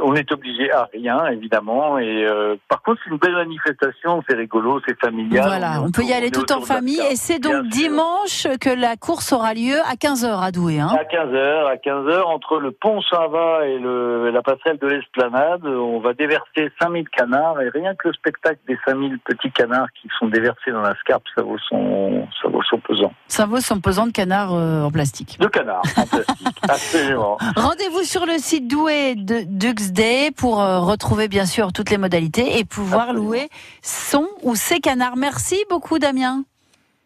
on est obligé à rien, évidemment, et euh, par contre, c'est une belle manifestation, c'est rigolo, c'est familial. Voilà, on peut y aller on tout en famille. Et c'est Bien donc sûr. dimanche que la course aura lieu à 15h à Douai. Hein. À 15h, à 15h, entre le pont Saint-Va et le, la passerelle de l'Esplanade, on va déverser 5000 canards, et rien que le spectacle des 5000 petits canards qui sont déversés dans la scarpe, ça vaut son, ça vaut son pesant. Ça vaut son pesant de canard euh, en plastique. De canards, en plastique, [LAUGHS] absolument. Rendez-vous sur le site Douai de Dux Day pour euh, retrouver bien sûr toutes les modalités et pouvoir louer son ou ses canards. Merci beaucoup Damien.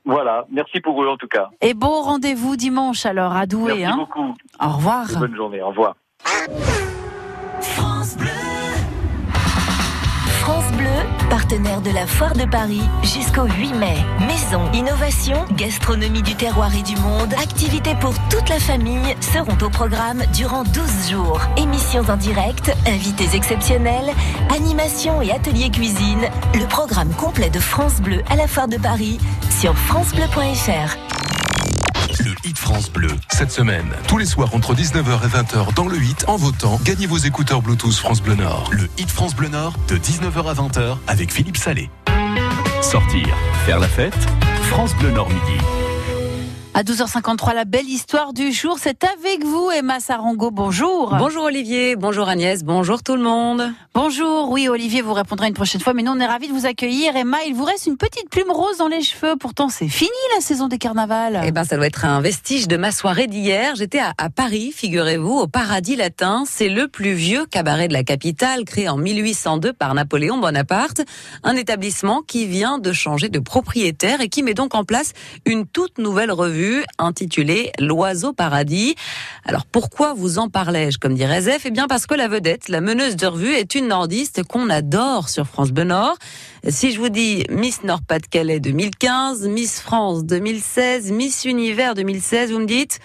Voilà, merci pour eux en tout cas. Et bon rendez-vous dimanche alors à Douai. Merci hein. beaucoup. Au revoir. Et bonne journée, au revoir. France Bleu. Partenaire de la Foire de Paris jusqu'au 8 mai. Maison, innovation, gastronomie du terroir et du monde, activités pour toute la famille seront au programme durant 12 jours. Émissions en direct, invités exceptionnels, animations et ateliers cuisine. Le programme complet de France Bleu à la Foire de Paris sur francebleu.fr. Le Hit France Bleu. Cette semaine, tous les soirs entre 19h et 20h dans le Hit, en votant, gagnez vos écouteurs Bluetooth France Bleu Nord. Le Hit France Bleu Nord de 19h à 20h avec Philippe Salé. Sortir, faire la fête, France Bleu Nord midi. À 12h53, la belle histoire du jour, c'est avec vous, Emma Sarango. Bonjour. Bonjour Olivier, bonjour Agnès, bonjour tout le monde. Bonjour, oui, Olivier vous répondra une prochaine fois, mais nous on est ravis de vous accueillir. Emma, il vous reste une petite plume rose dans les cheveux, pourtant c'est fini la saison des carnavals. Eh ben, ça doit être un vestige de ma soirée d'hier. J'étais à, à Paris, figurez-vous, au Paradis Latin. C'est le plus vieux cabaret de la capitale, créé en 1802 par Napoléon Bonaparte. Un établissement qui vient de changer de propriétaire et qui met donc en place une toute nouvelle revue revue intitulée L'oiseau paradis. Alors pourquoi vous en parlais-je comme dirait Zef Eh bien parce que la vedette, la meneuse de revue, est une nordiste qu'on adore sur France Bleu Nord. Si je vous dis Miss Nord-Pas-de-Calais 2015, Miss France 2016, Miss Univers 2016, vous me dites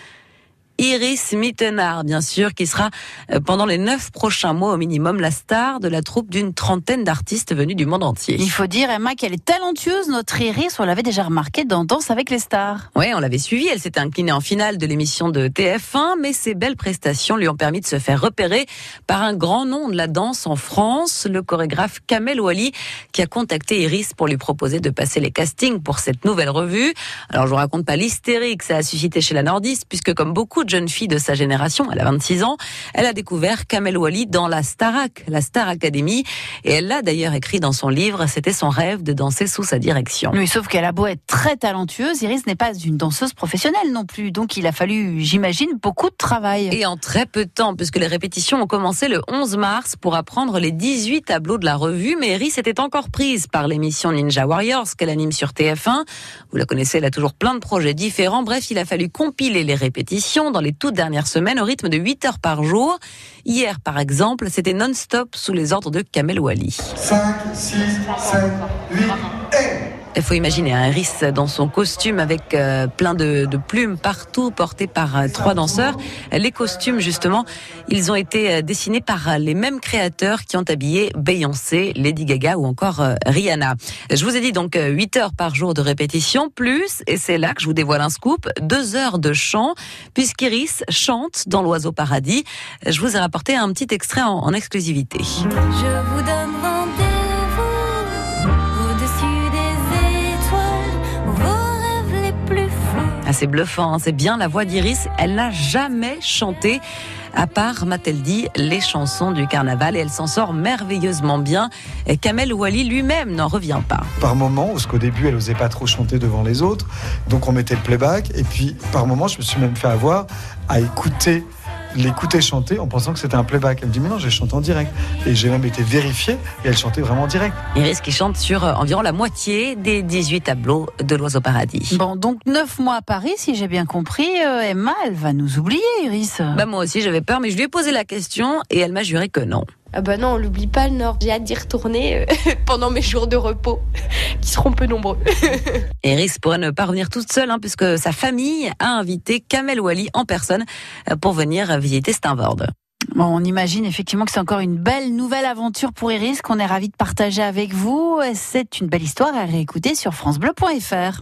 Iris Mittenard, bien sûr, qui sera euh, pendant les neuf prochains mois au minimum la star de la troupe d'une trentaine d'artistes venus du monde entier. Il faut dire, Emma, qu'elle est talentueuse, notre Iris. On l'avait déjà remarqué dans Danse avec les stars. Oui, on l'avait suivie. Elle s'était inclinée en finale de l'émission de TF1, mais ses belles prestations lui ont permis de se faire repérer par un grand nom de la danse en France, le chorégraphe Kamel Wally, qui a contacté Iris pour lui proposer de passer les castings pour cette nouvelle revue. Alors, je vous raconte pas l'hystérie que ça a suscité chez la nordiste, puisque comme beaucoup de jeune fille de sa génération, elle a 26 ans, elle a découvert Kamel Wally dans la Starac, la Star Academy, et elle l'a d'ailleurs écrit dans son livre, c'était son rêve de danser sous sa direction. Oui, sauf qu'elle a beau être très talentueuse, Iris n'est pas une danseuse professionnelle non plus, donc il a fallu, j'imagine, beaucoup de travail. Et en très peu de temps, puisque les répétitions ont commencé le 11 mars pour apprendre les 18 tableaux de la revue, mais Iris était encore prise par l'émission Ninja Warriors qu'elle anime sur TF1. Vous la connaissez, elle a toujours plein de projets différents. Bref, il a fallu compiler les répétitions dans les toutes dernières semaines au rythme de 8 heures par jour. Hier, par exemple, c'était non-stop sous les ordres de Kamel Wally. 5, 6, 7, 8, et... Il faut imaginer un Iris dans son costume avec euh, plein de, plumes partout, porté par euh, trois danseurs. Les costumes, justement, ils ont été euh, dessinés par les mêmes créateurs qui ont habillé Beyoncé, Lady Gaga ou encore Rihanna. Je vous ai dit donc 8 heures par jour de répétition, plus, et c'est là que je vous dévoile un scoop, 2 heures de chant, puisqu'Iris chante dans l'Oiseau Paradis. Je vous ai rapporté un petit extrait en, en exclusivité. Je vous donne c'est bluffant, hein c'est bien la voix d'Iris. Elle n'a jamais chanté, à part, m'a-t-elle dit, les chansons du carnaval et elle s'en sort merveilleusement bien. Et Kamel Wally lui-même n'en revient pas. Par moment, parce qu'au début, elle osait pas trop chanter devant les autres, donc on mettait le playback. Et puis, par moment, je me suis même fait avoir à écouter l'écouter chanter en pensant que c'était un playback. Elle me dit mais non, j'ai chanté en direct. Et j'ai même été vérifié et elle chantait vraiment en direct. Iris qui chante sur euh, environ la moitié des 18 tableaux de l'Oiseau Paradis. Bon, donc 9 mois à Paris, si j'ai bien compris, euh, Emma, elle va nous oublier, Iris. Bah moi aussi, j'avais peur, mais je lui ai posé la question et elle m'a juré que non. Ah bah non, on l'oublie pas le Nord. J'ai hâte d'y retourner euh, [LAUGHS] pendant mes jours de repos, [LAUGHS] qui seront peu nombreux. [LAUGHS] Iris pourrait ne pas revenir toute seule, hein, puisque sa famille a invité Kamel Wally en personne euh, pour venir visiter Steinvord. Bon, on imagine effectivement que c'est encore une belle nouvelle aventure pour Iris qu'on est ravi de partager avec vous. C'est une belle histoire à réécouter sur francebleu.fr.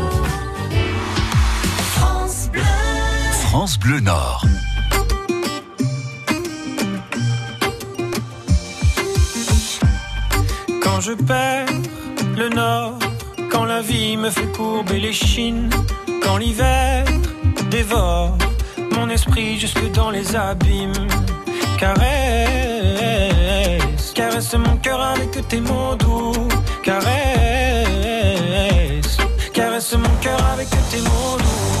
France Bleu Nord. Quand je perds le nord, quand la vie me fait courber les chines, quand l'hiver dévore mon esprit jusque dans les abîmes, caresse, caresse mon cœur avec tes mots doux, caresse, caresse mon cœur avec tes mots doux,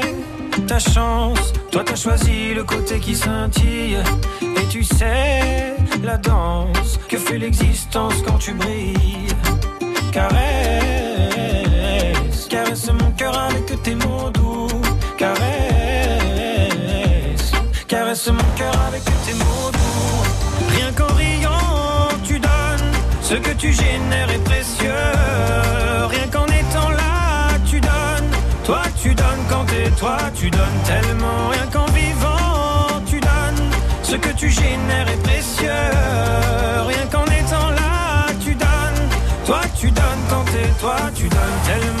toi t'as choisi le côté qui scintille, et tu sais la danse que fait l'existence quand tu brilles. Caresse, caresse mon cœur avec tes mots doux. Caresse, caresse mon cœur avec tes mots doux. Rien qu'en riant, tu donnes ce que tu génères est précieux. Rien qu'en étant là, tu donnes. Toi, tu donnes toi, tu donnes tellement. Rien qu'en vivant, tu donnes ce que tu génères est précieux. Rien qu'en étant là, tu donnes. Toi, tu donnes tant et toi, tu donnes tellement.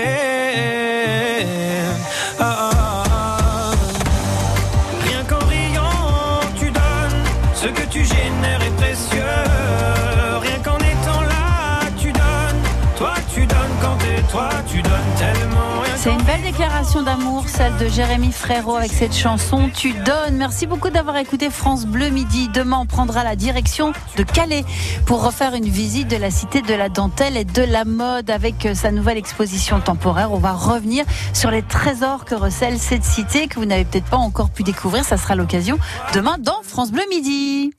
D'amour, celle de Jérémy Frérot avec cette chanson Tu donnes. Merci beaucoup d'avoir écouté France Bleu Midi. Demain, on prendra la direction de Calais pour refaire une visite de la cité de la dentelle et de la mode avec euh, sa nouvelle exposition temporaire. On va revenir sur les trésors que recèle cette cité que vous n'avez peut-être pas encore pu découvrir. Ça sera l'occasion demain dans France Bleu Midi.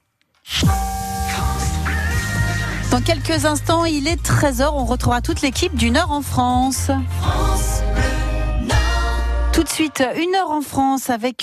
Dans quelques instants, il est 13h. On retrouvera toute l'équipe d'une heure en France. Tout de suite, une heure en France avec